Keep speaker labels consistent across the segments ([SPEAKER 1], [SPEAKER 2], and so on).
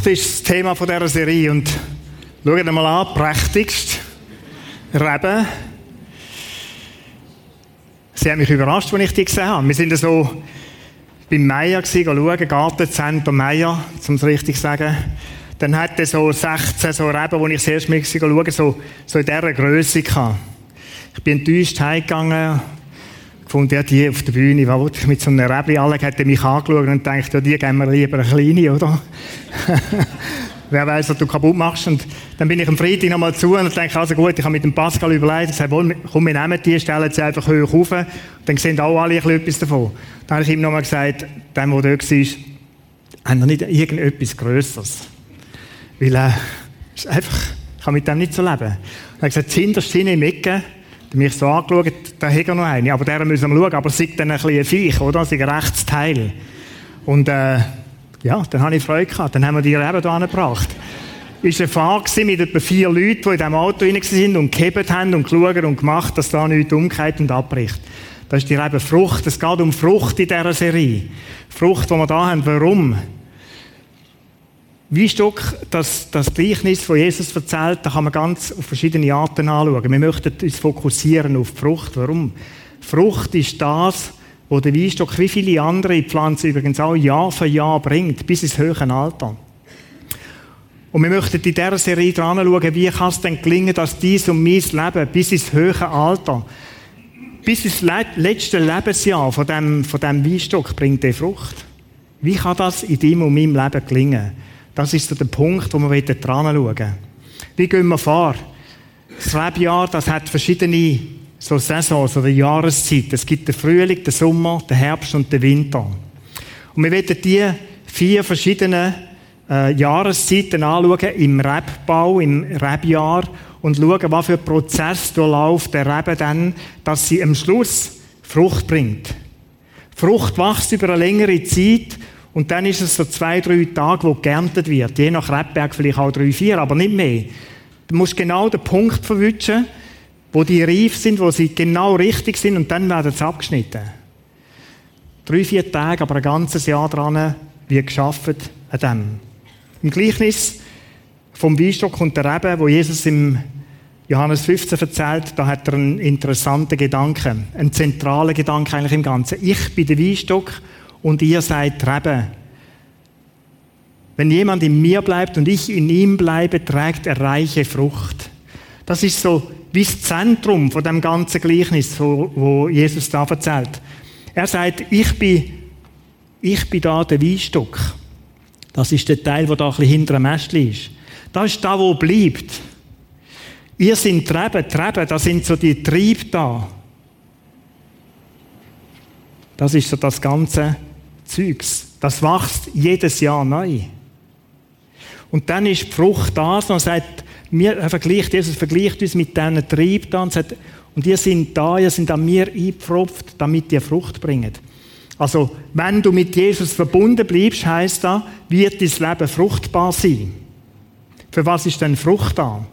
[SPEAKER 1] Frucht ist das Thema dieser Serie und schaut mal an, prächtigst. Reben. Sie haben mich überrascht, als ich die gesehen habe. Wir sind so beim Meier schauen, Gartenzentrum Meier, um es richtig zu sagen. Dann hat so 16 so Reben, die ich das erste Mal schauen, so, so in dieser Größe. Ich bin enttäuscht heimgegangen, gefunden, ja, die auf der Bühne, was mit so einem Räbli alle, hat er mich angeschaut und gedacht, ja, die geben wir lieber eine kleine, oder? Wer weiß, was du kaputt machst. Und dann bin ich am Freitag nochmal zu und denke, also gut, ich habe mit dem Pascal überlegt, ich sage, komm, wir nehmen die, stellen sie einfach hoch auf, dann sehen auch alle etwas davon. Dann habe ich ihm nochmal gesagt, dem, der dort war, haben wir nicht irgendetwas Größeres. Weil, äh, ist einfach, ich kann mit dem nicht so leben. Dann habe ich gesagt, hinterst hinten im Ecke, der mich so angeschaut, da hat noch eine, aber der müssen wir schauen, aber ist dann ein bisschen Viech, oder? Ein rechtes Teil. Und, äh, ja, dann habe ich Freude gehabt. Dann haben wir die Reben hier angebracht. Es war eine Fahrt mit etwa vier Leuten, die in diesem Auto drin waren und gehebt haben und geschaut und gemacht, dass da nichts umgeht und abbricht. Das ist die Rebe Frucht. Es geht um Frucht in dieser Serie. Frucht, die wir da haben. Warum? Weinstock, das, das Gleichnis, das Jesus erzählt, da kann man ganz auf verschiedene Arten anschauen. Wir möchten uns fokussieren auf die Frucht. Warum? Frucht ist das, wo der Weinstock wie viele andere Pflanzen übrigens auch Jahr für Jahr bringt, bis ins höhere Alter. Und wir möchten in dieser Serie dran schauen, wie kann es denn gelingen, dass dies und mein Leben bis ins höhere Alter, bis ins letzte Lebensjahr von dem, von dem Weinstock bringt die Frucht. Wie kann das in deinem und meinem Leben gelingen? Das ist der Punkt, wo wir dran schauen Wie gehen wir vor? Das Lebensjahr, das hat verschiedene so Saisons oder Jahreszeit. Es gibt den Frühling, den Sommer, den Herbst und den Winter. Und wir werden diese vier verschiedenen äh, Jahreszeiten anschauen im Rebbau, im Rebjahr und schauen, was für ein Prozess durchläuft der Rebe dann, dass sie am Schluss Frucht bringt. Frucht wächst über eine längere Zeit und dann ist es so zwei, drei Tage, wo geerntet wird. Je nach Rebberg vielleicht auch drei, vier, aber nicht mehr. Du musst genau den Punkt verwischen, wo die reif sind, wo sie genau richtig sind und dann werden sie abgeschnitten. Drei, vier Tage, aber ein ganzes Jahr dran wird geschafft an dem. Im Gleichnis vom Weinstock und der Rebe, wo Jesus im Johannes 15 erzählt, da hat er einen interessanten Gedanken, einen zentralen Gedanken eigentlich im Ganzen. Ich bin der Weinstock und ihr seid Rebe. Wenn jemand in mir bleibt und ich in ihm bleibe, trägt er reiche Frucht. Das ist so wie das Zentrum von dem ganzen Gleichnis, wo, Jesus da erzählt. Er sagt, ich bin, ich bin da der Weinstock. Das ist der Teil, der da ein bisschen hinter dem Ästchen ist. Das ist da, wo bleibt. Ihr sind Treben, Treben, da sind so die Triebe da. Das ist so das ganze Zeugs. Das wächst jedes Jahr neu. Und dann ist die Frucht da und sagt, mir, er vergleicht, Jesus vergleicht uns mit diesen Trieb da und sagt, und ihr sind da, ihr sind an mir eingepfropft, damit ihr Frucht bringt. Also, wenn du mit Jesus verbunden bleibst, heißt das, wird dein Leben fruchtbar sein. Für was ist denn Frucht da?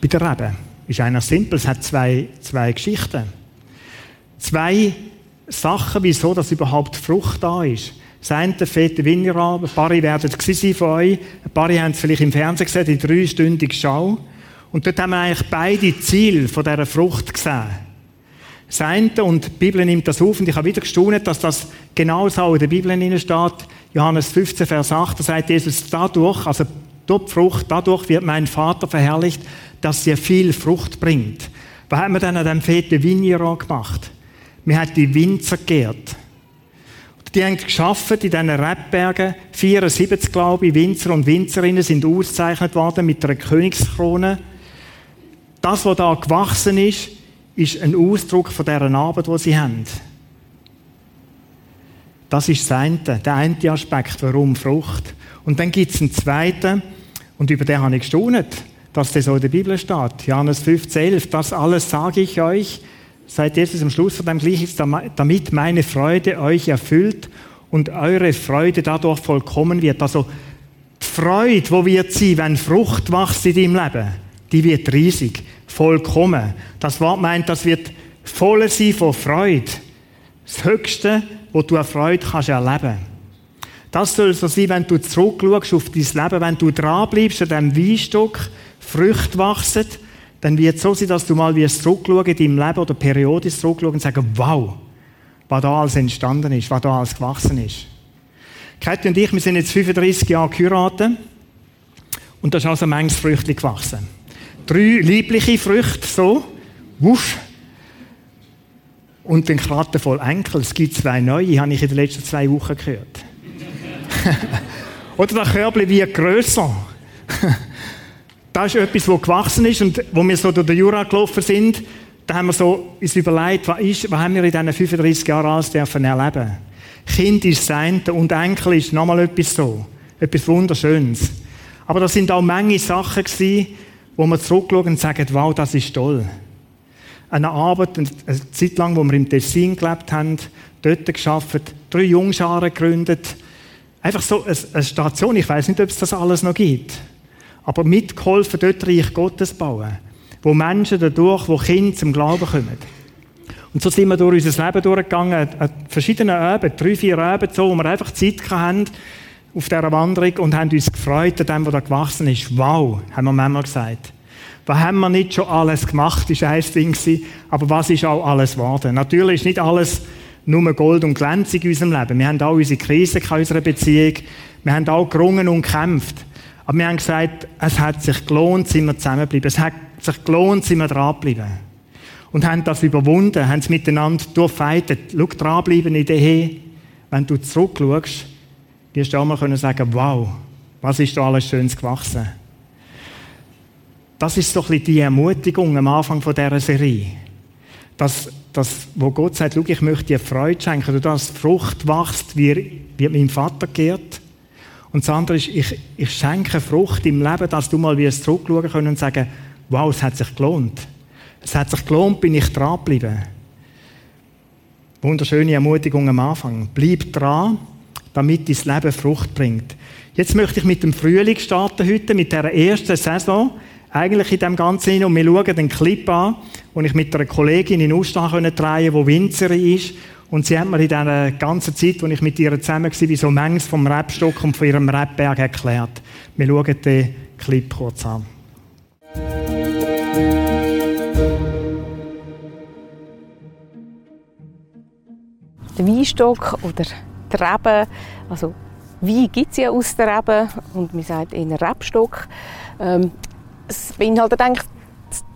[SPEAKER 1] Bei der Rebe ist einer simpel, es hat zwei, zwei Geschichten. Zwei Sachen, wieso das überhaupt Frucht da ist. Fährt Winter an, ein paar werden es von euch, ein paar haben es vielleicht im Fernsehen gesehen, die dreistündige Schau. Und dort haben wir eigentlich beide Ziele von dieser Frucht gesehen. Das eine, und die Bibel nimmt das auf, und ich habe wieder gestaunt, dass das genau so in der Bibel steht, Johannes 15, Vers 8, da sagt Jesus, dadurch, also die Frucht, dadurch wird mein Vater verherrlicht, dass er viel Frucht bringt. Was haben wir dann an dem Fete Vigneron gemacht? Wir haben die Winzer geehrt. Die haben geschafft in diesen Rebbergen. 74, glaube ich, Winzer und Winzerinnen sind ausgezeichnet worden mit einer Königskrone. Das, was da gewachsen ist, ist ein Ausdruck von dieser Arbeit, die sie haben. Das ist das eine, der eine Aspekt, warum Frucht. Und dann gibt es einen zweiten, und über den habe ich gestaunt, dass das so in der Bibel steht. Johannes 15, 11, das alles sage ich euch, Seid Jesus am Schluss von dem Gleichnis, damit meine Freude euch erfüllt und eure Freude dadurch vollkommen wird. Also, die Freude, wo wird sie, wenn Frucht wächst in deinem Leben, die wird riesig, vollkommen. Das Wort meint, das wird voll sein von Freude. Das Höchste, wo du eine Freude kannst erleben. Das soll so sein, wenn du zurückschaust auf dein Leben, wenn du dranbleibst an diesem Weinstock, Früchte wachsen, dann wird es so sein, dass du mal wie zurückschauen in deinem Leben oder periodisch zurückschauen und sagen, wow, was da alles entstanden ist, was da alles gewachsen ist. Kathi und ich, wir sind jetzt 35 Jahre geheiratet und da ist also manches Früchtchen gewachsen. Drei liebliche Früchte, so, wusch, und den Kratten voll Enkel. Es gibt zwei neue, habe ich in den letzten zwei Wochen gehört. Oder das Körbchen wird grösser. das ist etwas, das gewachsen ist und wo wir so durch den Jura gelaufen sind, da haben wir so uns überlegt, was, ist, was haben wir in diesen 35 Jahren alles dürfen erleben Kind ist sein und Enkel ist nochmal etwas so. Etwas Wunderschönes. Aber das sind auch Menge Sachen gewesen, wo wir zurückschauen und sagen, wow, das ist toll. Eine Arbeit, eine Zeit lang, wo wir im Tessin gelebt haben, dort geschafft, drei Jungscharen gegründet. Einfach so eine Station, ich weiß nicht, ob es das alles noch gibt. Aber mitgeholfen, dort Reich Gottes bauen. Wo Menschen dadurch, wo Kinder zum Glauben kommen. Und so sind wir durch unser Leben durchgegangen, an verschiedenen Abenden, drei, vier Abende, so, wo wir einfach Zeit hatten auf dieser Wanderung und haben uns gefreut an dem, was da gewachsen ist. Wow, haben wir manchmal gesagt. Was haben wir nicht schon alles gemacht, ist ein Ding aber was ist auch alles geworden? Natürlich ist nicht alles nur Gold und glänzig in unserem Leben. Wir haben auch unsere Krisen in unserer Beziehung. Wir haben auch gerungen und gekämpft. Aber wir haben gesagt, es hat sich gelohnt, sind wir zusammengeblieben. Es hat sich gelohnt, sind wir dranbleiben. Und haben das überwunden, haben es miteinander durchfeitet. Schau, dranbleiben in der Ehe. Wenn du zurückschaust, wirst du auch mal können sagen, wow, was ist da alles Schönes gewachsen. Das ist so ein bisschen die Ermutigung am Anfang dieser Serie. Dass, dass, wo Gott sagt, schau, ich möchte dir Freude schenken, du dass Frucht wachst, wie, wie mein Vater gehrt. Und das andere ist, ich, ich schenke Frucht im Leben, dass du mal wirst zurückschauen können und sagen, wow, es hat sich gelohnt. Es hat sich gelohnt, bin ich dran geblieben. Wunderschöne Ermutigung am Anfang. Bleib dran, damit dein Leben Frucht bringt. Jetzt möchte ich mit dem Frühling starten heute, mit der ersten Saison. Eigentlich in dem Ganzen hin. Und wir schauen den Clip an, den ich mit einer Kollegin in Ostern drehen konnte, die Winzerin ist. Und sie hat mir in dieser ganzen Zeit, wo ich mit ihr zusammen war, so manches vom Rebstock und von ihrem Rebberg erklärt. Wir schauen den Clip kurz an.
[SPEAKER 2] Der Weinstock oder die Rebe, also Wein gibt es ja aus der Rebe und man sagt eher Rebstock. Ähm, es beinhaltet eigentlich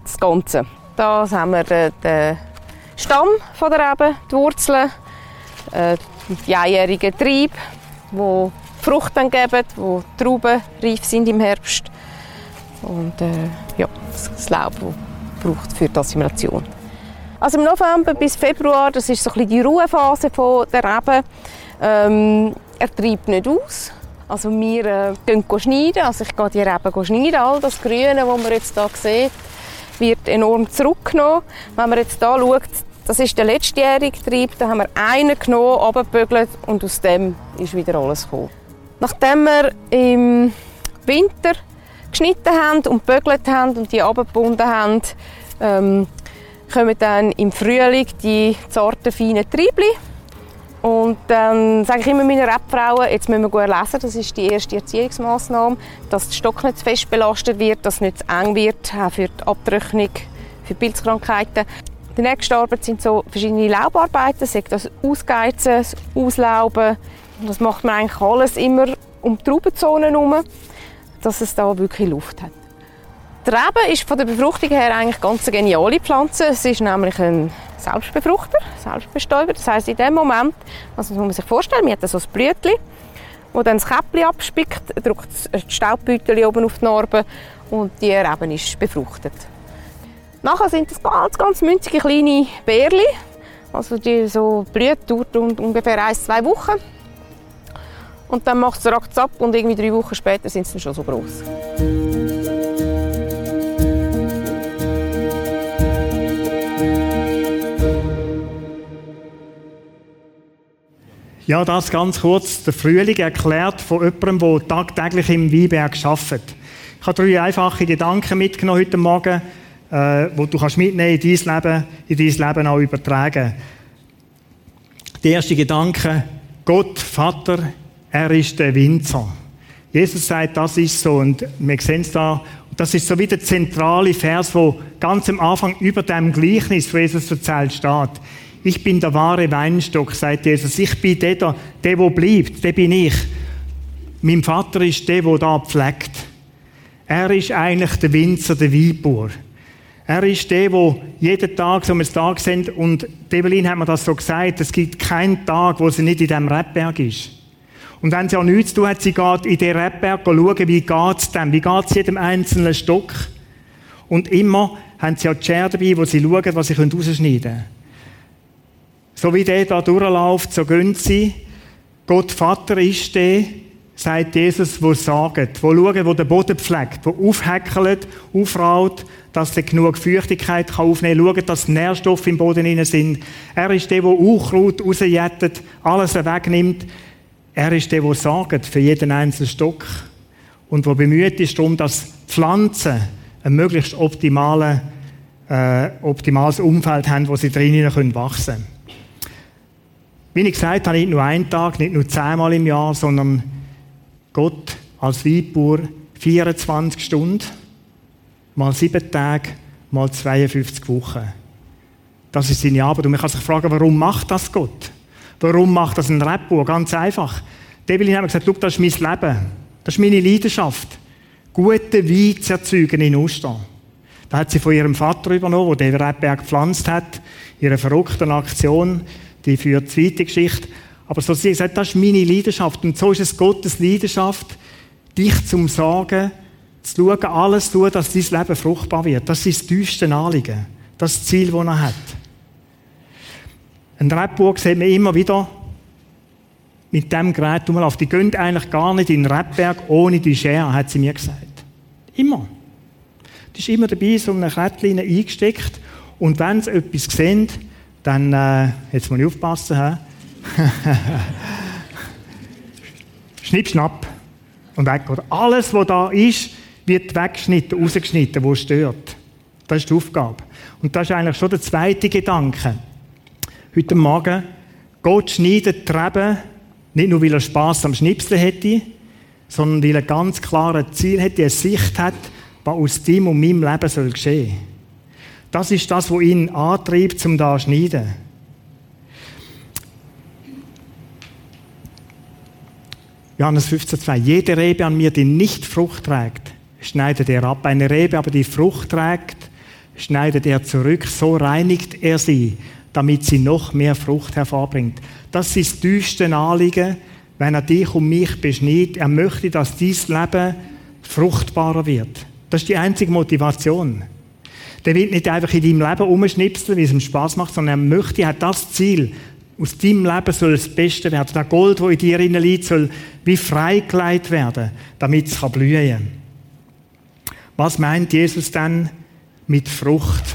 [SPEAKER 2] das Ganze. Da haben wir den Stamm von der Rebe, die Wurzeln, äh, die einjährigen Trieb, die Frucht dann geben, wo Trauben reif sind im Herbst und äh, ja, das Laub, das braucht für die Assimilation. Also im November bis Februar, das ist so ein bisschen die Ruhephase von der Rebe. Ähm, er treibt nicht aus. Also wir äh, gehen schneiden, also ich gehe die Reben schneiden. All das Grüne, das man jetzt hier sieht, wird enorm zurückgenommen. Wenn man jetzt hier schaut, das ist der letztjährige Trieb, da haben wir einen genommen, abgebügelt und aus dem ist wieder alles gekommen. Nachdem wir im Winter geschnitten haben und gebügelt haben und die abgebunden haben, ähm, kommen dann im Frühling die zarten, feinen Triebli und dann sage ich immer meinen Rebfrauen, jetzt müssen wir gut lesen, das ist die erste Erziehungsmaßnahme, dass der Stock nicht zu fest belastet wird, dass es nicht zu eng wird, auch für die Abtrocknung, für Pilzkrankheiten. Die nächste Arbeit sind so verschiedene Laubarbeiten, sei das Ausgeizen, das Auslauben. Das macht man eigentlich alles immer um die Traubenzonen herum, dass es da wirklich Luft hat. Die Rebe ist von der Befruchtung her eigentlich ganz eine geniale Pflanze. Es ist nämlich ein Selbstbefruchter, Selbstbestäuber. Das heißt, in dem Moment, also muss man sich vorstellen, man hat so ein Blütchen, wo dann das Käppchen abspickt, drückt das Staubbeutel oben auf die Narbe und die Rebe ist befruchtet. Nachher sind das ganz, ganz münzige kleine Bärli. Also die so blüht dauert ungefähr ein, zwei Wochen. Und dann macht es zack und irgendwie drei Wochen später sind sie schon so groß.
[SPEAKER 1] Ja, das ganz kurz. Der Frühling erklärt von jemandem, der tagtäglich im Weinberg arbeitet. Ich habe drei einfache Gedanken mitgenommen heute Morgen, äh, die du kannst mitnehmen in dein Leben, in dein Leben auch übertragen. Der erste Gedanke, Gott, Vater, Er ist der Winzer. Jesus sagt, das ist so. Und wir sehen es da. Das ist so wie der zentrale Vers, wo ganz am Anfang über dem Gleichnis, wo Jesus erzählt, steht. Ich bin der wahre Weinstock, sagt Jesus. Ich bin der, der, der bleibt. Der bin ich. Mein Vater ist der, der da pflegt. Er ist eigentlich der Winzer, der Weinbauer. Er ist der, der jeden Tag, so wir es Tag sind, und Develin hat mir das so gesagt, es gibt keinen Tag, wo sie nicht in diesem Rebberg ist. Und wenn sie auch nichts zu tun hat, sie geht in den Rebberg schauen, wie es dem, wie es jedem einzelnen Stock. Und immer haben sie auch die Schere dabei, wo sie schauen, was sie rausschneiden können. So wie der da durchläuft, so gehen sie. Gott Vater ist der, sagt Jesus, wo sagt, wo schaut, wo der Boden pflegt, wo aufhäckelt, aufraut, dass er genug Feuchtigkeit kann aufnehmen kann, schaut, dass Nährstoffe im Boden drin sind. Er ist der, der Unkraut rausjettet, alles wegnimmt. Er ist der, der sagt für jeden einzelnen Stock und der bemüht ist darum, dass Pflanzen ein möglichst optimale, äh, optimales Umfeld haben, wo sie drinnen wachsen können. Wie ich gesagt habe, nicht nur einen Tag, nicht nur zehnmal im Jahr, sondern Gott als Weinbauer 24 Stunden, mal sieben Tage, mal 52 Wochen. Das ist seine Arbeit. Und man kann sich fragen, warum macht das Gott? Warum macht das ein Rebbauer? Ganz einfach. Develin hat gesagt, das ist mein Leben. Das ist meine Leidenschaft. Gute Wein zu erzeugen in Ostern. Da hat sie von ihrem Vater übernommen, der den Rebberg gepflanzt hat, ihre verrückte Aktion die führt zweite Geschichte. Aber so sie sagt, das ist meine Leidenschaft. Und so ist es Gottes Leidenschaft, dich zum Sagen, zu schauen, alles zu tun, dass dein Leben fruchtbar wird. Das ist das tiefste Anliegen. Das ist das Ziel, das er hat. Ein Rebburg sieht man immer wieder mit dem Gerät auf. Die gehen eigentlich gar nicht in den Rebberg ohne die Schere, hat sie mir gesagt. Immer. Die ist immer dabei, so eine Kettchen eingesteckt. Und wenn sie etwas sehen, dann, äh, jetzt muss ich aufpassen, hä? Schnipp, schnapp und weg. Oder alles, was da ist, wird weggeschnitten, rausgeschnitten, wo stört. Das ist die Aufgabe. Und das ist eigentlich schon der zweite Gedanke. Heute Morgen, Gott schneidet die Reben, nicht nur, weil er Spass am Schnipseln hätte, sondern weil er ganz klar Ziel hätte, eine Sicht hat, was aus dem und meinem Leben soll geschehen soll. Das ist das, was ihn antreibt, zum da zu schneiden. Johannes 15,2. Jede Rebe an mir, die nicht Frucht trägt, schneidet er ab. Eine Rebe aber, die Frucht trägt, schneidet er zurück. So reinigt er sie, damit sie noch mehr Frucht hervorbringt. Das ist das tiefste Anliegen, wenn er dich und mich beschneidet. Er möchte, dass dieses Leben fruchtbarer wird. Das ist die einzige Motivation. Der will nicht einfach in deinem Leben umschnipseln, wie es ihm Spaß macht, sondern er möchte, er hat das Ziel. Aus deinem Leben soll das Beste werden. Der Gold, wo in dir liegt, soll wie freigelegt werden, damit es blühen kann. Was meint Jesus dann mit Frucht?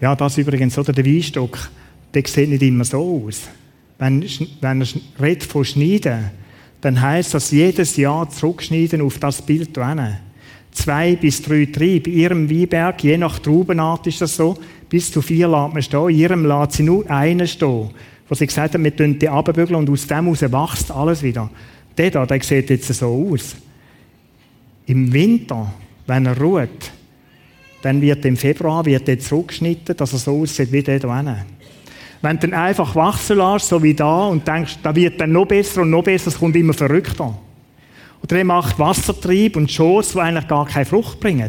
[SPEAKER 1] Ja, das übrigens, oder der Weinstock, der sieht nicht immer so aus. Wenn, wenn er redet von Schneiden, dann heißt das jedes Jahr zurückschneiden auf das Bild hier zwei bis drei Triebe. In ihrem Weinberg, je nach Traubenart ist das so, bis zu vier lässt man stehen. In ihrem lässt sie nur einen stehen. Wo sie gesagt haben, wir tun die abbügeln und aus dem heraus wächst alles wieder. Der da, der sieht jetzt so aus. Im Winter, wenn er ruht, dann wird im Februar wird er zurückgeschnitten, dass er so aussieht wie der da hinten. Wenn du dann einfach wachsen lässt, so wie da, und denkst, da wird dann noch besser und noch besser, es kommt immer verrückter. Oder er macht Wassertrieb und Schoß, die eigentlich gar keine Frucht bringen.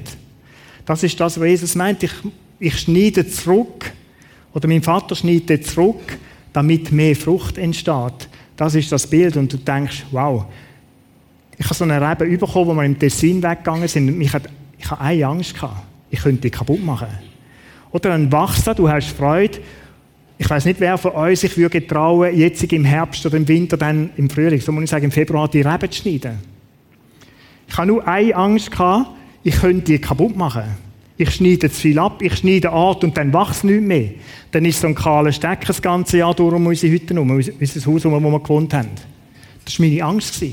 [SPEAKER 1] Das ist das, was Jesus meint. Ich, ich schneide zurück, oder mein Vater schneidet zurück, damit mehr Frucht entsteht. Das ist das Bild. Und du denkst, wow, ich habe so eine Rebe bekommen, wo wir im Tessin weggegangen sind. Und ich hatte, eine Angst gehabt. Ich könnte die kaputt machen. Oder dann wachst du, du hast Freude. Ich weiß nicht, wer von euch sich würde trauen, jetzt im Herbst oder im Winter, dann im Frühling, so muss ich sagen, im Februar die Reben zu schneiden. Ich habe nur eine Angst ich könnte die kaputt machen. Ich schneide zu viel ab, ich schneide Art und dann wächst nichts mehr. Dann ist so ein kahler Steck das ganze Jahr durch um unsere Hütte herum, unser Haus, wo wir gewohnt haben. Das war meine Angst.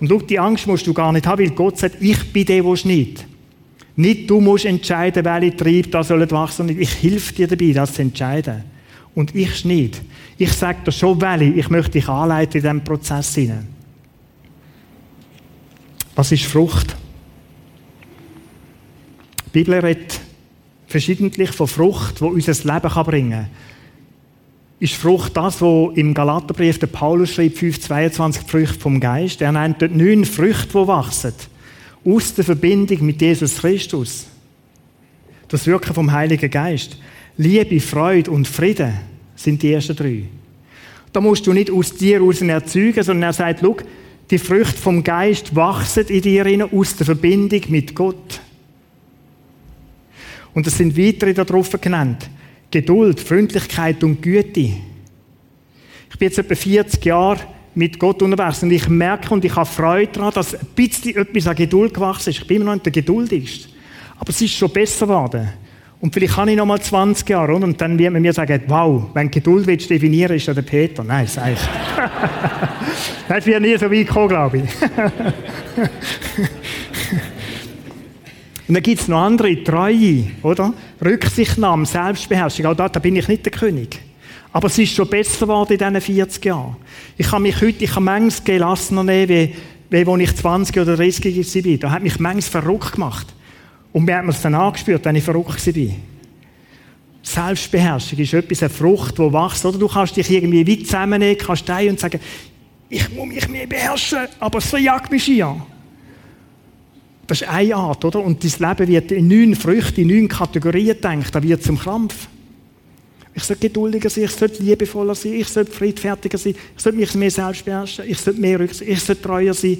[SPEAKER 1] Und schau, die Angst musst du gar nicht haben, weil Gott sagt, ich bin der, der schneidet. Nicht du musst entscheiden, welche Triebe da sollen wachsen, sondern ich helfe dir dabei, das zu entscheiden. Und ich nicht. Ich sage dir schon, Welli, ich möchte dich anleiten in diesem Prozess hinein. Was ist Frucht? Die Bibel redet verschiedentlich von Frucht, die unser Leben bringen kann. Ist Frucht das, was im Galaterbrief der Paulus schreibt, 5,22 Früchte vom Geist? Er nennt dort neun Früchte, die wachsen. Aus der Verbindung mit Jesus Christus. Das Wirken vom Heiligen Geist. Liebe, Freude und Frieden sind die ersten drei. Da musst du nicht aus dir heraus erzeugen, sondern er sagt, schau, die Früchte vom Geist wachsen in dir aus der Verbindung mit Gott. Und es sind weitere darauf genannt. Geduld, Freundlichkeit und Güte. Ich bin jetzt etwa 40 Jahre mit Gott unterwegs und ich merke und ich habe Freude daran, dass ein bisschen etwas an Geduld gewachsen ist. Ich bin immer noch nicht der geduldigste. Aber es ist schon besser geworden. Und vielleicht kann ich noch mal 20 Jahre, oder? Und dann wird man mir sagen, wow, wenn du Geduld willst definieren, ist ja der Peter. Nein, sag ich. das wird nie so weit kommen, glaube ich. Und dann gibt es noch andere, Treue, oder? Rücksichtnahme, Selbstbeherrschung. Auch da, da bin ich nicht der König. Aber es ist schon besser geworden in diesen 40 Jahren. Ich kann mich heute, ich kann manches gelassener nehmen, wie, wie als ich 20 oder 30 war. Da hat mich manches verrückt gemacht. Und mir hat man es dann angespürt, wenn ich verrückt war. Selbstbeherrschung ist etwas, eine Frucht, die wächst. Oder du kannst dich irgendwie weit zusammennehmen, kannst stehen und sagen, ich muss mich mehr beherrschen, aber es verjagt mich hier. Das ist eine Art, oder? Und dein Leben wird in neun Früchte, in neun Kategorien gedacht. Da wird zum Krampf. Ich sollte geduldiger sein, ich sollte liebevoller sein, ich sollte friedfertiger sein, ich sollte mich mehr selbst beherrschen, ich sollte mehr Rücksicht, ich sollte treuer sein.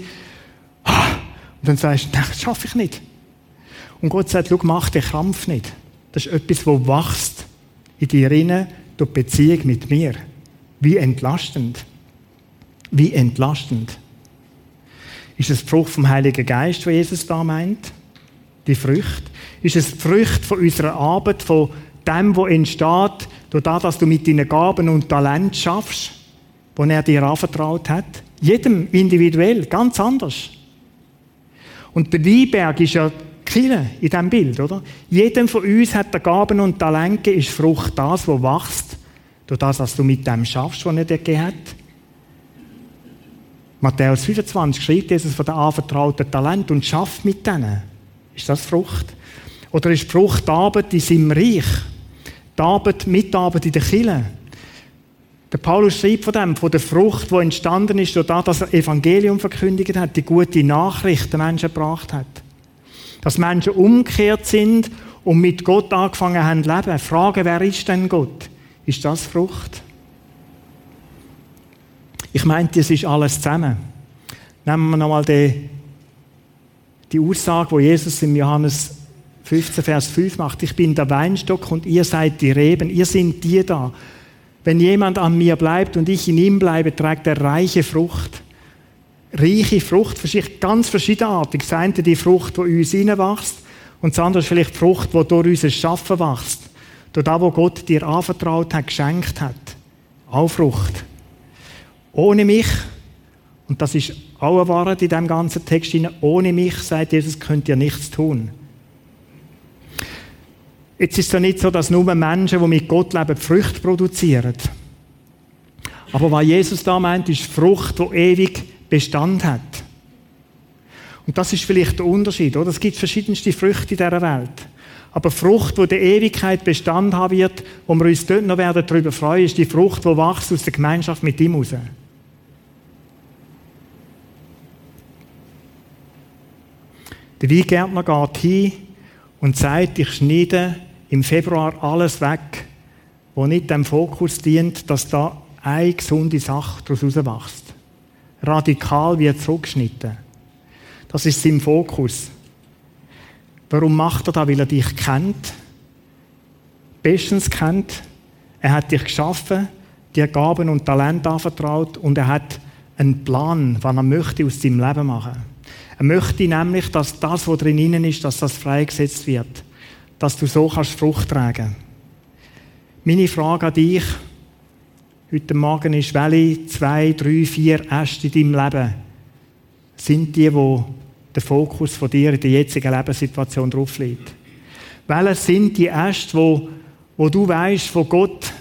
[SPEAKER 1] Und dann sagst du, das schaffe ich nicht. Und Gott sagt, schau, mach den Krampf nicht. Das ist etwas, das wächst in dir rein durch die Beziehung mit mir. Wie entlastend. Wie entlastend. Ist es die Frucht vom Heiligen Geist, die Jesus da meint? Die Frucht? Ist es die Frucht von unserer Arbeit, von dem, was entsteht, durch das, dass du mit deinen Gaben und Talent schaffst, wo er dir anvertraut hat? Jedem individuell, ganz anders. Und der Weinberg ist ja Kille in diesem Bild, oder? Jedem von uns hat der Gaben und Talente, ist Frucht das, was wächst, durch das, was du mit dem schaffst, was er dir gegeben hat. Matthäus 25 schreibt Jesus von den anvertrauten Talent und schafft mit denen. Ist das Frucht? Oder ist Frucht die Arbeit in seinem Reich? Die Arbeit, Mitarbeit in der Kirche? Der Paulus schreibt von dem, von der Frucht, die entstanden ist, durch das, dass er Evangelium verkündigt hat, die gute Nachricht den Menschen gebracht hat. Dass Menschen umgekehrt sind und mit Gott angefangen haben zu leben. Fragen, wer ist denn Gott? Ist das Frucht? Ich meinte, das ist alles zusammen. Nehmen wir nochmal die, die Aussage, wo Jesus in Johannes 15, Vers 5 macht. Ich bin der Weinstock und ihr seid die Reben. Ihr seid die da. Wenn jemand an mir bleibt und ich in ihm bleibe, trägt er reiche Frucht. Reiche Frucht, ganz verschiedenartig. Das eine die Frucht, die in uns hineinwächst, und das andere ist vielleicht die Frucht, die durch unser Schaffen wächst. Durch das, was Gott dir anvertraut hat, geschenkt hat. Auch Frucht. Ohne mich, und das ist auch eine Wahrheit in diesem ganzen Text, ohne mich, sagt Jesus, könnt ihr nichts tun. Jetzt ist es ja nicht so, dass nur Menschen, die mit Gott leben, Früchte produzieren. Aber was Jesus da meint, ist Frucht, die ewig Bestand hat. Und das ist vielleicht der Unterschied, oder? Es gibt verschiedenste Früchte in dieser Welt. Aber Frucht, die der Ewigkeit Bestand haben wird, wo wir uns dort noch werden darüber freuen, ist die Frucht, die wächst aus der Gemeinschaft mit ihm raus. Der Weingärtner geht hin und sagt, ich schneide im Februar alles weg, wo nicht dem Fokus dient, dass da eine gesunde Sache daraus wächst. Radikal wird zurückgeschnitten. Das ist sein Fokus. Warum macht er das? Weil er dich kennt, bestens kennt. Er hat dich geschaffen, dir Gaben und Talent anvertraut und er hat einen Plan, was er möchte aus seinem Leben machen. Er möchte nämlich, dass das, was drin ist, dass das freigesetzt wird. Dass du so kannst Frucht tragen. Meine Frage an dich heute Morgen ist, welche zwei, drei, vier Äste in deinem Leben sind die, wo der Fokus von dir in der jetzigen Lebenssituation drauf liegt? Welche sind die Äste, wo, wo du weißt, von Gott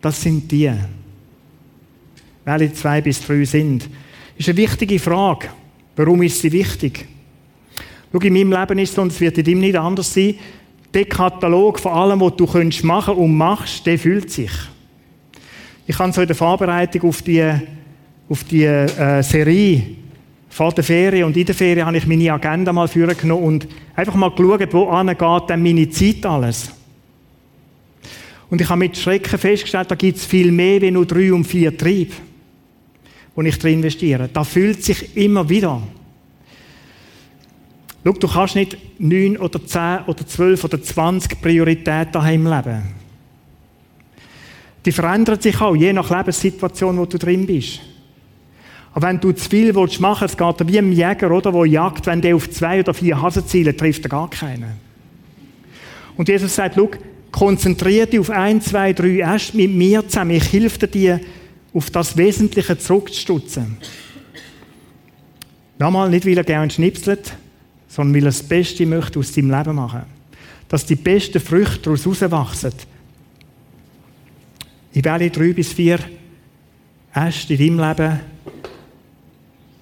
[SPEAKER 1] Das sind die. Welche zwei bis drei sind. Das ist eine wichtige Frage. Warum ist sie wichtig? Schau, in meinem Leben ist es, und es wird in deinem nicht anders sein, der Katalog von allem, was du machen und machst, der fühlt sich. Ich habe so in der Vorbereitung auf die, auf die äh, Serie vor der Ferien und in der Ferien habe ich meine Agenda mal genommen und einfach mal geschaut, wo geht denn meine Zeit alles. Und ich habe mit Schrecken festgestellt, da gibt es viel mehr wie nur drei und vier Triebe, wo ich drin investiere. Da fühlt sich immer wieder. Schau, du kannst nicht neun oder zehn oder zwölf oder zwanzig Prioritäten haben im Leben. Die verändern sich auch, je nach Lebenssituation, wo du drin bist. Aber wenn du zu viel willst machen es geht wie ein Jäger, oder, der jagt, wenn der auf zwei oder vier Hasen zielt, trifft er gar keinen. Und Jesus sagt, schau, konzentriere dich auf ein, zwei, drei erst mit mir zusammen. Ich helfe dir, auf das Wesentliche zurückzustutzen. Nochmal, nicht weil er gerne schnipselt, sondern weil er das Beste möchte aus seinem Leben machen. Dass die besten Früchte daraus herauswachsen. In welche drei bis vier Äste in deinem Leben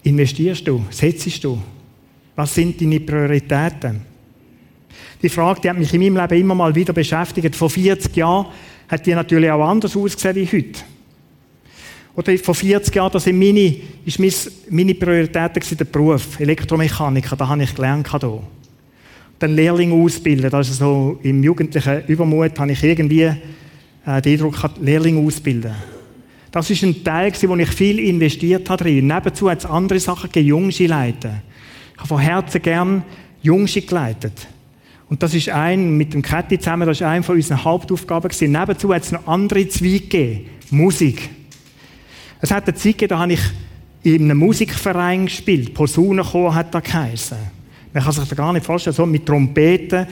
[SPEAKER 1] investierst du, setzt du? Was sind deine Prioritäten? Die Frage, die hat mich in meinem Leben immer mal wieder beschäftigt. Vor 40 Jahren hat die natürlich auch anders ausgesehen wie heute. Oder vor 40 Jahren, das sind meine, ist meine Priorität der Beruf, Elektromechaniker, da habe ich gelernt. Hier. Dann Lehrling ausbilden, also so im jugendlichen Übermut habe ich irgendwie äh, den Eindruck Lehrling ausbilden. Das ist ein Teil, wo ich viel investiert habe drin. Nebenzu hat es andere Sachen gegeben, Jungschi leiten. Ich habe von Herzen gern Jungschi geleitet. Und das ist ein, mit dem Ketti zusammen, das ist eine von unseren Hauptaufgaben gewesen. Nebenzu hat es noch andere Zweige gegeben. Musik. Es hat eine Zeit gegeben, da habe ich in einem Musikverein gespielt. Posaunenchor hat da geheißen. Man kann sich das gar nicht vorstellen, so mit Trompeten,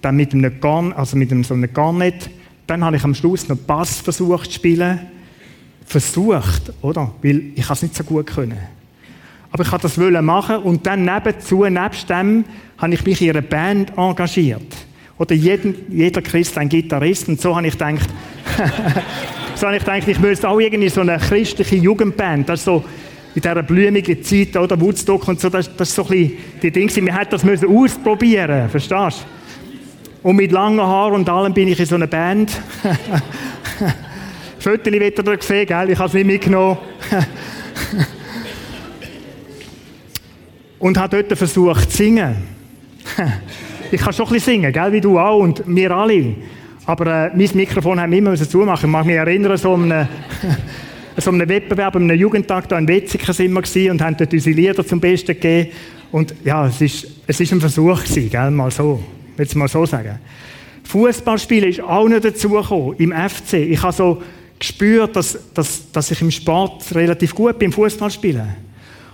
[SPEAKER 1] dann mit einem Garn, also mit einem, so einem Garnet. Dann habe ich am Schluss noch Bass versucht zu spielen versucht, oder? Weil ich es nicht so gut können. Aber ich wollte das machen und dann nebenzu, nebst dem, habe ich mich in einer Band engagiert. Oder jeden, jeder Christ ein Gitarrist und so habe ich gedacht, so habe ich gedacht, ich müsste auch irgendwie so eine christliche Jugendband, das ist so in dieser blümigen Zeit, oder Woodstock und so, das, das ist so ein bisschen die Dinge, wir hätten das müssen ausprobieren, verstehst du? Und mit langen Haaren und allem bin ich in so einer Band. Fotos wird ihr gesehen, gell? Ich habe es nicht mitgenommen. und habe dort versucht zu singen. ich kann schon ein bisschen singen, gell? wie du auch und wir alle. Aber äh, mein Mikrofon haben wir immer zumachen. Ich mag mich erinnern, so einem, so einem Wettbewerb, einem Jugendtag da in Wetzikon sind wir gewesen und haben dort unsere Lieder zum Besten gegeben. Und ja, es ist, es ist ein Versuch gewesen, gell? mal so. Will es mal so sagen. Fußballspielen ist auch nicht dazugekommen im FC. Ich habe so gespürt, dass, dass, dass ich im Sport relativ gut bin, Fußball spielen.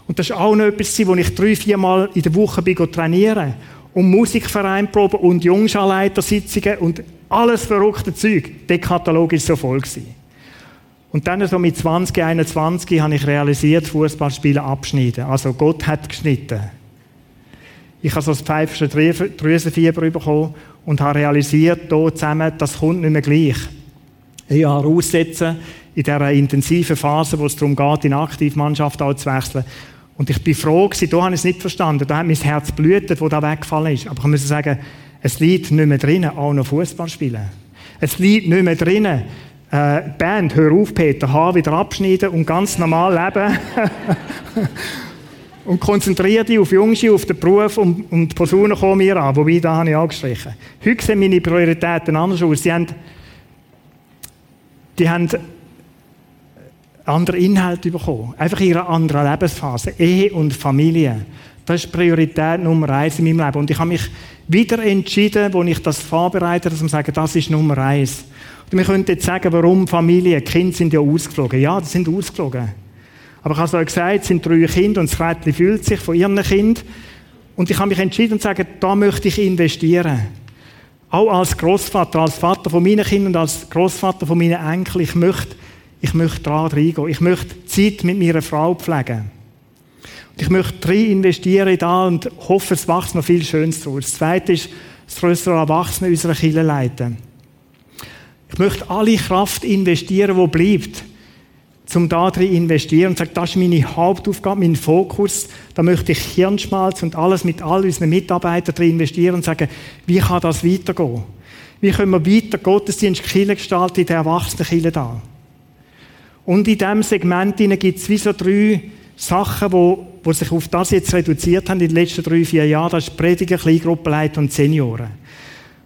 [SPEAKER 1] Und das ist auch noch etwas, wo ich drei, vier Mal in der Woche bin trainieren und Musikverein proben und Jungscharleitersitzungen und alles verrückte Zeug. Der Katalog ist so voll gewesen. Und dann so mit 20, 21 habe ich realisiert, Fußballspielen abschneiden. Also Gott hat geschnitten. Ich habe so das pfeifische Drüsenfieber bekommen und habe realisiert, hier zusammen, das kommt nicht mehr gleich ein Jahr aussetzen in dieser intensiven Phase, wo es darum geht, in Aktivmannschaft zu wechseln. Und ich bin froh gewesen, da habe ich es nicht verstanden. Da hat mein Herz blutet, wo da weggefallen ist. Aber ich muss sagen, es liegt nicht mehr drinnen, auch noch Fußball spielen. Es liegt nicht mehr drinnen, äh, Band, hör auf, Peter, Haar wieder abschneiden und ganz normal leben. und konzentriere dich auf Jungs, auf den Beruf und, und die Personen kommen mir an. Wobei, da habe ich angestrichen. Heute sehen meine Prioritäten anders aus. Sie haben die haben andere Inhalte bekommen. Einfach in einer anderen Lebensphase. Ehe und Familie. Das ist Priorität Nummer eins in meinem Leben. Und ich habe mich wieder entschieden, als ich das vorbereite, dass wir sagen, das ist Nummer eins. Und wir könnten jetzt sagen, warum Familie? Die Kinder sind ja ausgeflogen. Ja, die sind ausgeflogen. Aber ich habe es euch gesagt, es sind drei Kinder und das Rädchen fühlt sich von ihren Kind. Und ich habe mich entschieden und sagen, da möchte ich investieren. Auch als Großvater, als Vater von meinen Kindern und als Großvater von meinen Enkeln, ich möchte, ich möchte da reingehen. Ich möchte Zeit mit meiner Frau pflegen. Und ich möchte rein investieren da und hoffe, es wächst noch viel Schönes zu. Das Zweite ist, das größere Erwachsene unserer Kinder leiten. Ich möchte alle Kraft investieren, wo bleibt, zum da drin investieren und sagen, das ist meine Hauptaufgabe, mein Fokus. Da möchte ich Hirnschmalz und alles mit all unseren Mitarbeitern drin investieren und sagen, wie kann das weitergehen? Wie können wir weiter Gottesdienst Kirche gestalten in der Erwachsenen da? Und in diesem Segment gibt es wie so drei Sachen, wo, wo sich auf das jetzt reduziert haben in den letzten drei, vier Jahren. Das ist Prediger, Kleingruppenleiter und Senioren.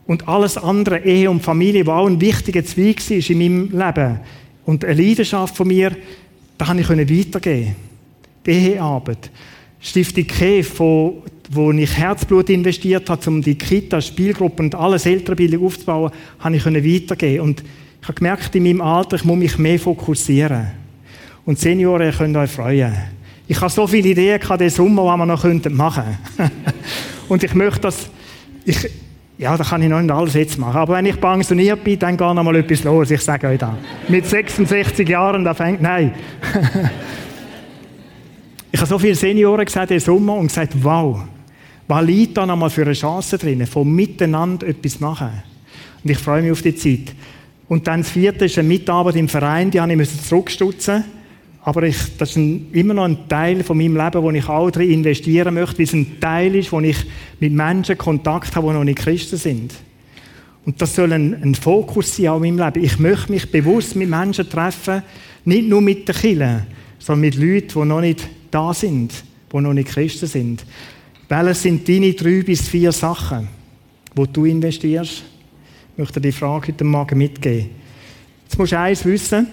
[SPEAKER 1] Und alles andere, Ehe und Familie, was auch ein wichtiger Zweig war in meinem Leben und eine Leidenschaft von mir, da konnte ich weitergeben. Die Ehearbeit. Stiftung KEF, wo, wo ich Herzblut investiert habe, um die Kita, Spielgruppen und alles Elternbildung aufzubauen, habe ich weitergeben. Und ich habe gemerkt, in meinem Alter, ich muss mich mehr fokussieren. Und Senioren, könnt euch freuen. Ich habe so viele Ideen gehabt, den Sommer, was wir noch machen könnten. und ich möchte das, ich, ja, da kann ich noch nicht alles jetzt machen. Aber wenn ich pensioniert bin, dann geht noch mal etwas los. Ich sage euch das. Mit 66 Jahren, da fängt, nein. ich habe so viele Senioren gesagt im Sommer und gesagt, wow, was liegt da noch mal für eine Chance drin, von miteinander etwas machen. Und ich freue mich auf die Zeit. Und dann das vierte ist eine Mitarbeit im Verein, die habe ich zurückstutzen aber ich, das ist ein, immer noch ein Teil von meinem Leben, wo ich auch drin investieren möchte, weil es ein Teil ist, wo ich mit Menschen Kontakt habe, die noch nicht Christen sind. Und das soll ein, ein Fokus sein auch in meinem Leben. Ich möchte mich bewusst mit Menschen treffen, nicht nur mit den Kindern, sondern mit Leuten, die noch nicht da sind, die noch nicht Christen sind. Welches sind deine drei bis vier Sachen, wo du investierst? Ich möchte die Frage heute Morgen mitgeben. Jetzt musst du eins wissen,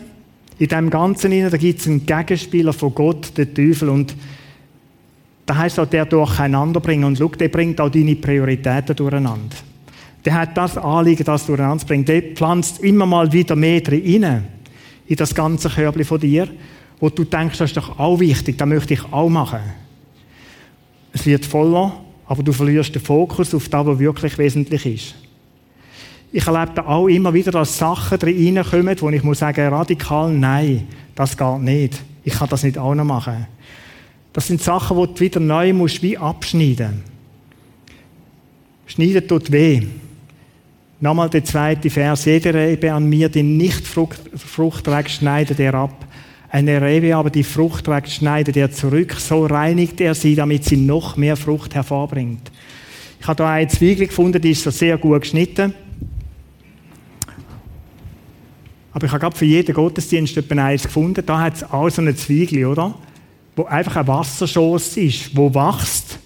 [SPEAKER 1] in dem Ganzen da gibt es einen Gegenspieler von Gott, den Teufel. Und da heißt auch, der durcheinander bringen. Und schau, der bringt auch deine Prioritäten durcheinander. Der hat das Anliegen, das durcheinander zu bringen. Der pflanzt immer mal wieder mehr drin, in das ganze Körbchen von dir, wo du denkst, das ist doch auch wichtig, das möchte ich auch machen. Es wird voller, aber du verlierst den Fokus auf das, was wirklich wesentlich ist ich erlebe da auch immer wieder, dass Sachen reinkommen, wo ich muss sagen, radikal nein, das geht nicht. Ich kann das nicht auch noch machen. Das sind Sachen, die du wieder neu musst wie abschneiden. Schneiden tut weh. Nochmal der zweite Vers. Jede Rebe an mir, die nicht Frucht, Frucht trägt, schneidet er ab. Eine Rebe aber, die Frucht trägt, schneidet er zurück. So reinigt er sie, damit sie noch mehr Frucht hervorbringt. Ich habe da eine Zwiebel gefunden, die ist so sehr gut geschnitten. Aber ich habe gerade für jeden Gottesdienst etwa eins gefunden. Da hat es auch so eine Zwiegel, oder? Wo einfach ein Wasserschoss ist, wo wächst,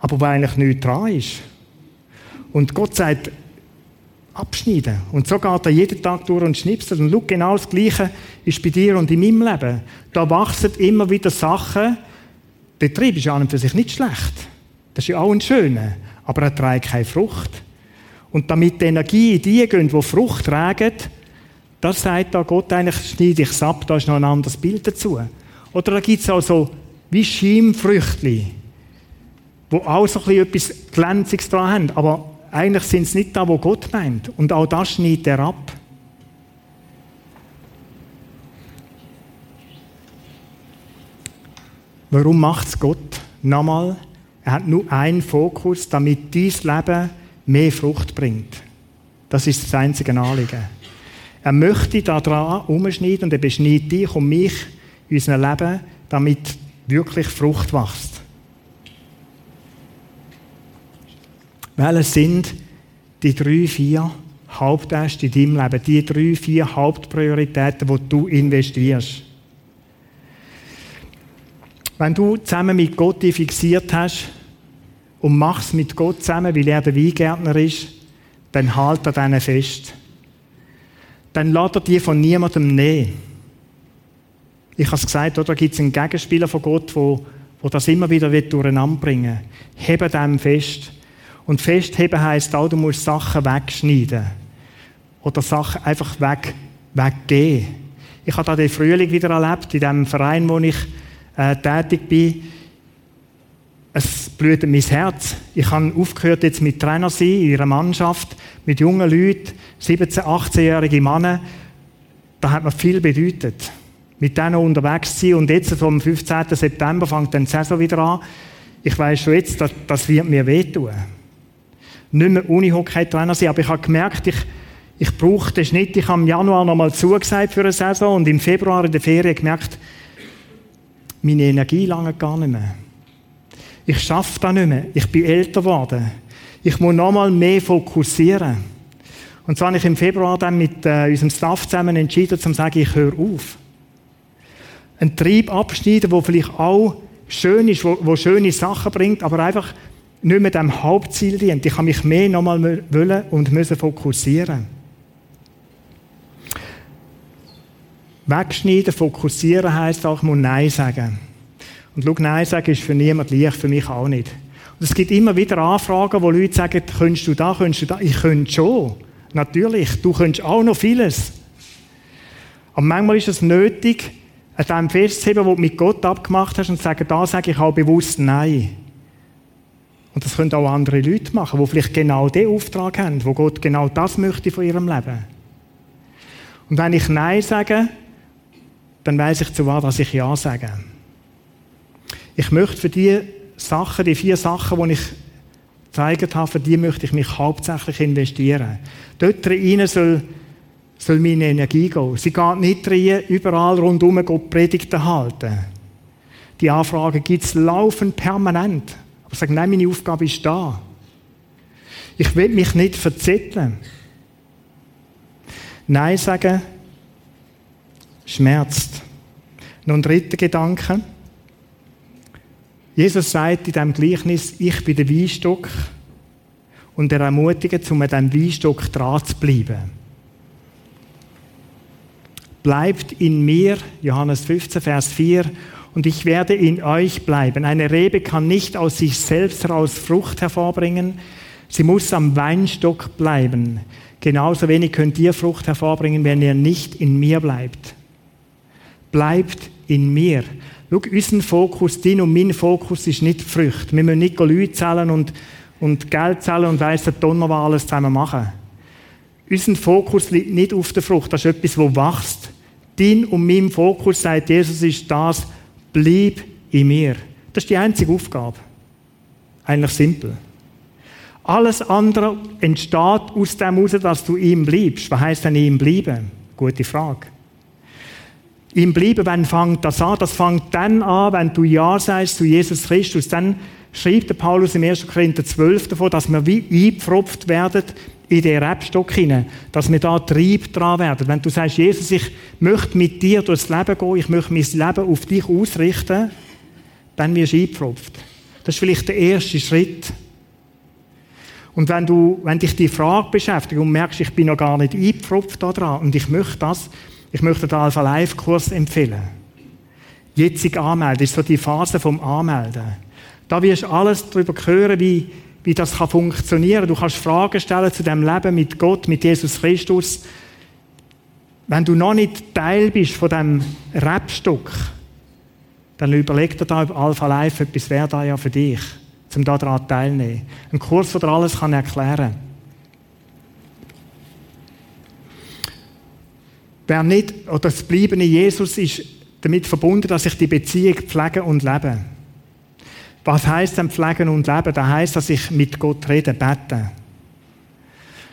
[SPEAKER 1] aber wo eigentlich nichts dran ist. Und Gott sagt, abschneiden. Und so geht er jeden Tag durch und schnipselt. Und schau, genau das Gleiche ist bei dir und in meinem Leben. Da wachsen immer wieder Sachen. Der Trieb ist an und für sich nicht schlecht. Das ist ja auch ein schöner. Aber er trägt keine Frucht. Und damit die Energie in die geht, die Frucht tragen, das sagt da Gott eigentlich, schneide ich es ab, da ist noch ein anderes Bild dazu. Oder da gibt es auch so wie Schimmfrüchtli, wo auch so etwas Glänziges dran haben, aber eigentlich sind es nicht da, wo Gott meint. Und auch das schneidet er ab. Warum macht es Gott? Nochmal, er hat nur einen Fokus, damit dein Leben mehr Frucht bringt. Das ist das einzige Anliegen. Er möchte daran umschneiden und er beschneidet dich und mich in unserem Leben, damit wirklich Frucht wächst. Welche sind die drei, vier Hauptäste in deinem Leben? Die drei, vier Hauptprioritäten, die du investierst? Wenn du zusammen mit Gott die fixiert hast und machst mit Gott zusammen, weil er der Weingärtner ist, dann halt an denen fest dann lässt er die von niemandem nehmen. Ich habe es gesagt, oder? Da gibt es einen Gegenspieler von Gott, wo, wo das immer wieder durcheinander bringen will. Hebe dem fest. Und festheben heisst auch, du musst Sachen wegschneiden. Oder Sachen einfach weg, weggehen. Ich habe da den Frühling wieder erlebt, in dem Verein, wo ich äh, tätig bin es blüht mein Herz. Ich habe aufgehört jetzt mit Trainer sein in ihrer Mannschaft, mit jungen Leuten, 17-, 18-jährige Männer. Da hat mir viel bedeutet. Mit denen unterwegs zu sein. Und jetzt, am 15. September, fängt dann die Saison wieder an. Ich weiß schon jetzt, das, das wird mir wehtun. Nicht mehr Unihockey-Trainer sein, aber ich habe gemerkt, ich, Ich brauche den Schnitt. Ich habe im Januar nochmal zugesagt für eine Saison und im Februar in der Ferien gemerkt, meine Energie lange gar nicht mehr. Ich schaffe das nicht mehr. Ich bin älter geworden. Ich muss nochmal mehr fokussieren. Und so habe ich im Februar dann mit äh, unserem Staff zusammen entschieden, zu sagen, ich höre auf. Ein Trieb abschneiden, der vielleicht auch schön ist, wo, wo schöne Sachen bringt, aber einfach nicht mehr dem Hauptziel dient. Ich kann mich mehr nochmal wollen und müssen fokussieren. Wegschneiden, fokussieren heisst auch, ich muss Nein sagen. Und schau, Nein sagen ist für niemand leicht, für mich auch nicht. Und es gibt immer wieder Anfragen, wo Leute sagen, könntest du da, könntest du da? Ich könnte schon. Natürlich, du könntest auch noch vieles. Aber manchmal ist es nötig, an dem festzuheben, was du mit Gott abgemacht hast und zu sagen, da sage ich auch bewusst Nein. Und das können auch andere Leute machen, die vielleicht genau den Auftrag haben, wo Gott genau das möchte von ihrem Leben. Und wenn ich Nein sage, dann weiß ich zu was ich Ja sage. Ich möchte für die Sachen, die vier Sachen, die ich gezeigt habe, für die möchte ich mich hauptsächlich investieren. Dort rein soll, soll meine Energie gehen. Sie geht nicht rein, überall rundherum Gott Predigten halten. Die Anfragen gibt es laufend permanent. Aber ich sage, nein, meine Aufgabe ist da. Ich will mich nicht verzetteln. Nein sagen schmerzt. Ein dritter Gedanke. Jesus sagt in diesem Gleichnis, ich bin der Weinstock und er ermutigt, um an diesem Weinstock dran zu bleiben. Bleibt in mir, Johannes 15, Vers 4, und ich werde in euch bleiben. Eine Rebe kann nicht aus sich selbst heraus Frucht hervorbringen, sie muss am Weinstock bleiben. Genauso wenig könnt ihr Frucht hervorbringen, wenn ihr nicht in mir bleibt. Bleibt in mir. Schau, unser Fokus, dein und mein Fokus ist nicht die Früchte. Wir müssen nicht Leute zählen und, und Geld zählen und weiss der Donner, was alles zusammen machen. Unser Fokus liegt nicht auf der Frucht. Das ist etwas, das wächst. Dein und mein Fokus, sagt Jesus, ist das, bleib in mir. Das ist die einzige Aufgabe. Eigentlich simpel. Alles andere entsteht aus dem heraus, dass du ihm bleibst. Was heisst denn ihm bleiben? Gute Frage. Ihm bleiben, wann fängt das an? Das fängt dann an, wenn du Ja sagst zu Jesus Christus. Dann schreibt der Paulus im 1. Korinther 12 davon, dass wir wie eingepfropft werden in den Rebstock hinein, dass wir da Trieb dran werden. Wenn du sagst, Jesus, ich möchte mit dir durchs Leben gehen, ich möchte mein Leben auf dich ausrichten, dann wirst du eingepfropft. Das ist vielleicht der erste Schritt. Und wenn du, wenn dich die Frage beschäftigt und merkst, ich bin noch gar nicht eingepfropft da dran und ich möchte das, ich möchte den Alpha Live Kurs empfehlen. Jetzig anmelden, ist so die Phase vom Anmelden. Da wirst du alles darüber hören, wie, wie das kann funktionieren. Du kannst Fragen stellen zu dem Leben mit Gott, mit Jesus Christus. Wenn du noch nicht Teil bist von dem Rebstock, dann überleg dir da, ob Alpha Life etwas wäre da ja für dich, um daran teilzunehmen. Ein Kurs, der dir alles kann erklären kann. Wer nicht, oder das Bleiben in Jesus ist damit verbunden, dass ich die Beziehung pflege und lebe. Was heißt denn pflegen und leben? Das heißt, dass ich mit Gott rede, bete.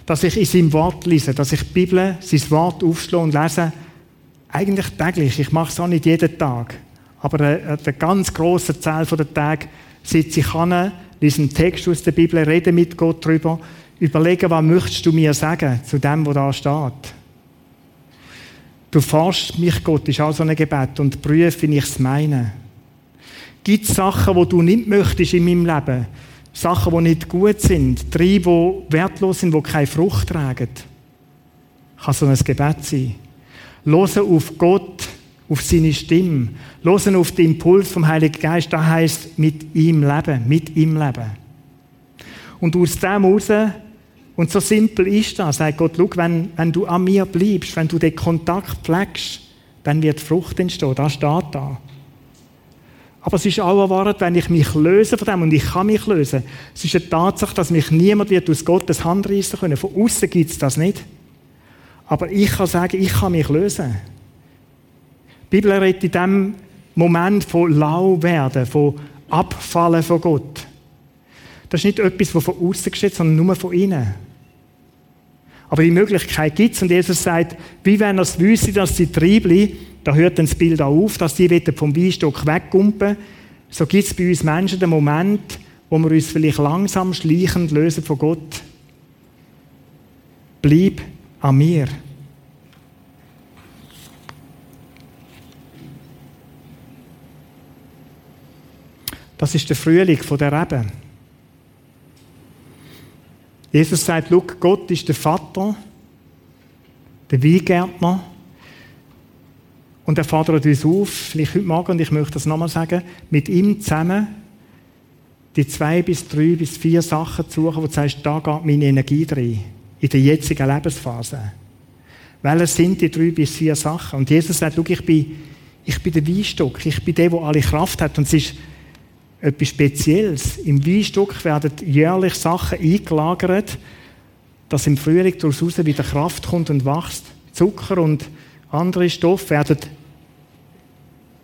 [SPEAKER 1] Dass ich in seinem Wort lese, dass ich die Bibel, sein Wort aufschlage und lese. Eigentlich täglich. Ich mache es auch nicht jeden Tag. Aber der, der ganz große Teil der Tage sitze ich an, lese einen Text aus der Bibel, rede mit Gott darüber, überlege, was möchtest du mir sagen zu dem, was da steht. Du forschst mich, Gott, ist auch so ein Gebet und prüfe, wie ich es meine. Gibt es Sachen, die du nicht möchtest in meinem Leben? Sachen, die nicht gut sind? Drei, die wertlos sind, die keine Frucht tragen? Kann so ein Gebet sein. Losen auf Gott, auf seine Stimme. Losen auf den Impuls vom Heiligen Geist. Das heisst, mit ihm leben. Mit ihm leben. Und aus dem heraus und so simpel ist das, sagt Gott, schau, wenn, wenn du an mir bleibst, wenn du den Kontakt pflegst, dann wird Frucht entstehen. Das steht da. Aber es ist auch erwartet, wenn ich mich löse von dem, und ich kann mich lösen. Es ist eine Tatsache, dass mich niemand wird aus Gottes Hand reissen können. Von außen gibt es das nicht. Aber ich kann sagen, ich kann mich lösen. Die Bibel redet in diesem Moment von lau werden, von abfallen von Gott. Das ist nicht etwas, das von außen geschieht, sondern nur von innen. Aber die Möglichkeit gibt es und Jesus sagt, wie wenn er es wüsste, dass die Triebli, da hört dann das Bild auch auf, dass die vom Weinstock weggumpen, so gibt es bei uns Menschen den Moment, wo wir uns vielleicht langsam schleichend lösen von Gott. Bleib an mir. Das ist der Frühling von der Rebe. Jesus sagt, Look, Gott ist der Vater, der Weingärtner. Und er fordert uns auf, vielleicht heute Morgen, und ich möchte das nochmal sagen, mit ihm zusammen die zwei bis drei bis vier Sachen zu suchen, wo du sagst, da geht meine Energie drin, in der jetzigen Lebensphase. Welche sind die drei bis vier Sachen? Und Jesus sagt, schau, ich bin, ich bin der Weinstock, ich bin der, der alle Kraft hat. Und es ist etwas Spezielles. Im Weinstock werden jährlich Sachen eingelagert, dass im Frühling daraus wieder Kraft kommt und wächst. Zucker und andere Stoffe werden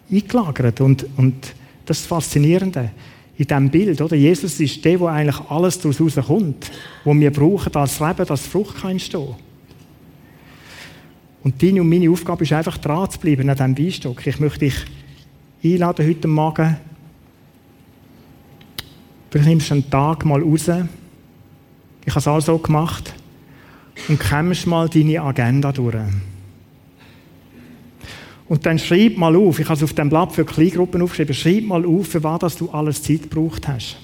[SPEAKER 1] eingelagert. Und, und das ist das Faszinierende in diesem Bild. Oder? Jesus ist der, wo eigentlich alles daraus rauskommt, was wir brauchen, als Leben, dass Frucht kann entstehen Und deine und meine Aufgabe ist einfach dran zu bleiben an diesem Weinstock. Ich möchte dich einladen heute Morgen, Vielleicht nimmst du einen Tag mal raus. Ich habe es auch so gemacht. Und kämmst mal deine Agenda durch. Und dann schreib mal auf, ich habe es auf dem Blatt für Kleingruppen aufgeschrieben, schreib mal auf, für was du alles Zeit gebraucht hast.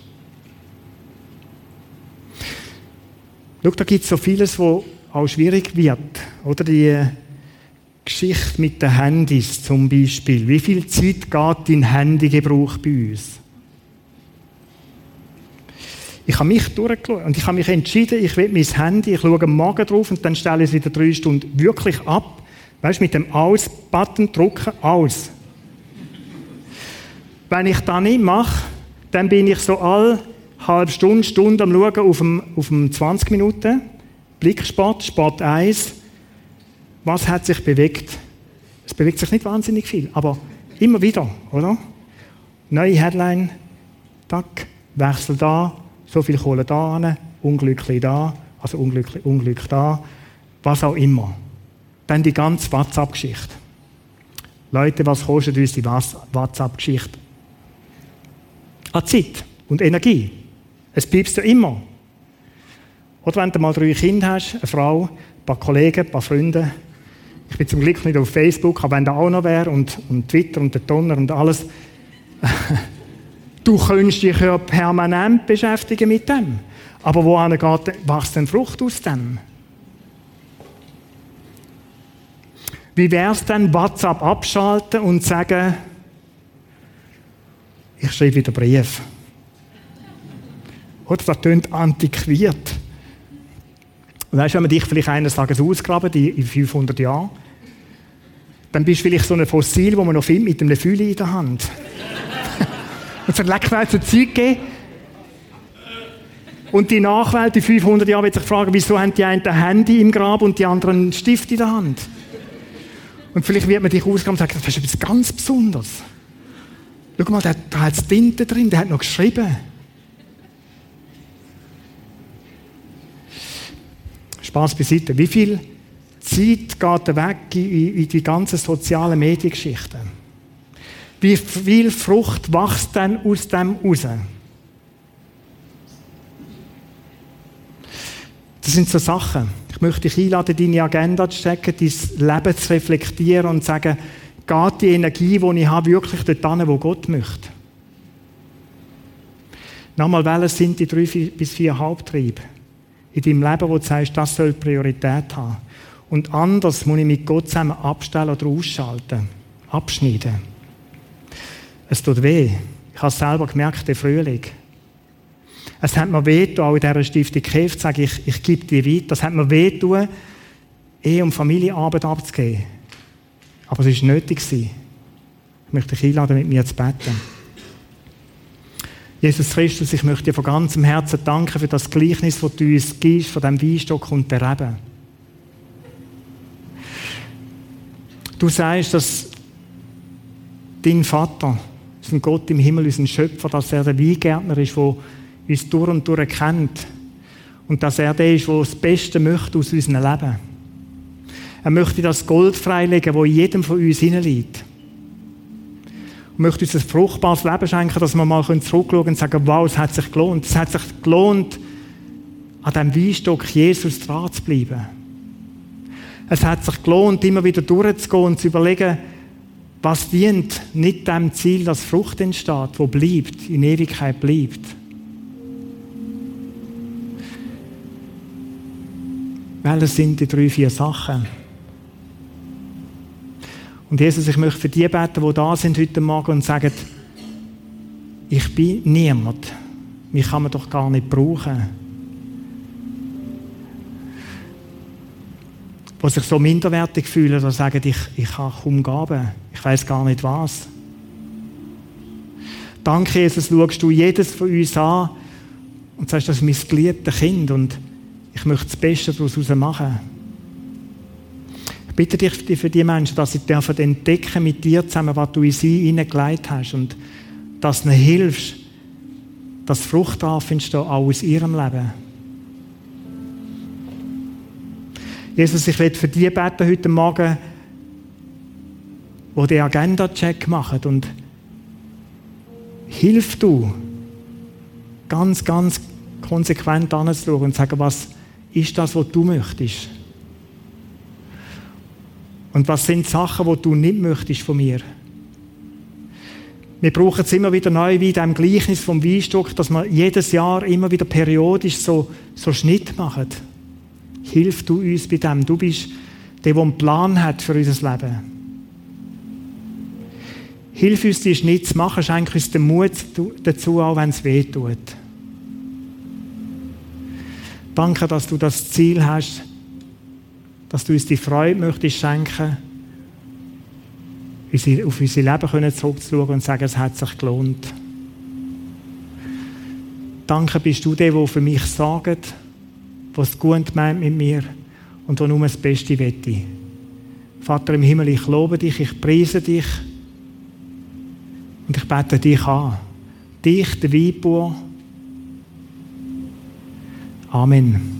[SPEAKER 1] Schau, da gibt es so vieles, wo auch schwierig wird. Oder die Geschichte mit den Handys zum Beispiel. Wie viel Zeit geht dein Handygebrauch bei uns? Ich habe mich durchgeschaut und ich habe mich entschieden, ich will mein Handy, ich schaue am Morgen drauf und dann stelle ich es wieder drei Stunden wirklich ab. Weißt du, mit dem Aus-Button drücken, aus. Wenn ich das nicht mache, dann bin ich so alle halbe Stunde, Stunde am Schauen auf dem, auf dem 20 Minuten. Blicksport, Sport 1. Was hat sich bewegt? Es bewegt sich nicht wahnsinnig viel, aber immer wieder, oder? Neue Headline, tack, Wechsel da, so viel Kohle da an, unglücklich da, also unglücklich, Unglück da, was auch immer. Dann die ganze WhatsApp-Geschichte. Leute, was kostet uns die WhatsApp-Geschichte? An Zeit und Energie. Es bleibst ja immer. Oder wenn du mal drei Kinder hast, eine Frau, ein paar Kollegen, ein paar Freunde. Ich bin zum Glück nicht auf Facebook, aber wenn da auch noch wäre und, und Twitter und der Donner und alles. Du könntest dich ja permanent beschäftigen mit dem. Aber wo geht, wächst denn Frucht aus dem? Wie wäre es denn, WhatsApp abschalten und sagen, ich schreibe wieder Brief? Oder das klingt antiquiert. Weißt du, wenn man dich vielleicht eines Tages ausgraben, in 500 Jahren, dann bist du vielleicht so ein Fossil, wo man noch findet, mit einem Fühle in der Hand. Leckweise Zeit gegeben. Und die Nachwelt, die 500 Jahre, wird sich fragen, wieso haben die einen ein Handy im Grab und die anderen einen Stift in der Hand? Und vielleicht wird man dich ausgraben und sagen, das ist etwas ganz Besonderes. Schau mal, da, da hat es Tinte drin, der hat noch geschrieben. Spaß beiseite. Wie viel Zeit geht weg in, in die ganzen sozialen Mediengeschichten? Wie viel Frucht wächst denn aus dem raus? Das sind so Sachen. Ich möchte dich einladen, deine Agenda zu stecken, dein Leben zu reflektieren und zu sagen, geht die Energie, die ich habe, wirklich dort wo Gott möchte? Nochmal, welche sind die drei bis vier Haupttriebe in deinem Leben, wo du sagst, das soll Priorität haben? Und anders muss ich mit Gott zusammen abstellen oder ausschalten, abschneiden. Es tut weh. Ich habe es selber gemerkt, der Frühling. Es hat mir weh, auch in dieser Stiftung Käf zu sagen, ich, ich gebe dir weiter. Das hat mir weh tun, Ehe und Familienarbeit abzugeben. Aber es war nötig. Ich möchte dich einladen, mit mir zu beten. Jesus Christus, ich möchte dir von ganzem Herzen danken für das Gleichnis, das du uns gibst, von dem Weinstock und der Rebe. Du sagst, dass dein Vater unser Gott im Himmel, unser Schöpfer, dass er der Weingärtner ist, der uns durch und durch kennt. Und dass er der ist, der das Beste möchte aus unserem Leben. Er möchte das Gold freilegen, das in jedem von uns hineinliegt. Und möchte uns ein fruchtbares Leben schenken, dass wir mal zurückschauen und sagen, wow, es hat sich gelohnt. Es hat sich gelohnt, an diesem Weinstock Jesus dran zu bleiben. Es hat sich gelohnt, immer wieder durchzugehen und zu überlegen, was dient nicht dem Ziel, dass Frucht entsteht, wo bleibt, in Ewigkeit bleibt. Welche sind die drei, vier Sachen? Und Jesus, ich möchte für die beten, die da sind heute Morgen und sagen, ich bin niemand. Mich kann man doch gar nicht brauchen. Die sich so minderwertig fühlen oder sagen, ich, ich kann kaum gaben. Ich weiß gar nicht was. Danke, Jesus, schaust du jedes von uns an und sagst, das ist mein geliebtes Kind und ich möchte das Beste daraus machen. Ich bitte dich für die Menschen, dass sie dürfen entdecken mit dir zusammen, was du in sie hineingelegt hast und dass du ihnen hilfst, dass Frucht darf entstehen, auch aus ihrem Leben. Jesus, ich will für die beten heute Morgen, die den Agenda-Check machen und hilf du, ganz, ganz konsequent anzuschauen und zu sagen, was ist das, was du möchtest? Und was sind Sachen, die du nicht möchtest von mir? Wir brauchen es immer wieder neu, wie in dem Gleichnis vom Weinstock, dass wir jedes Jahr immer wieder periodisch so, so Schnitt machen. Hilf du uns bei dem. Du bist der, der einen Plan hat für unser Leben. Hilf uns, die Schnitt zu machen. Schenk uns den Mut dazu, auch wenn es weh tut. Danke, dass du das Ziel hast, dass du uns die Freude möchtest schenken, auf unser Leben zurückzuschauen und sagen, es hat sich gelohnt. Danke, bist du der, der für mich sagt, was gut meint mit mir und wo nur das Beste wette. Vater im Himmel, ich lobe dich, ich preise dich und ich bete dich an. Dich, der Weinbauer, Amen.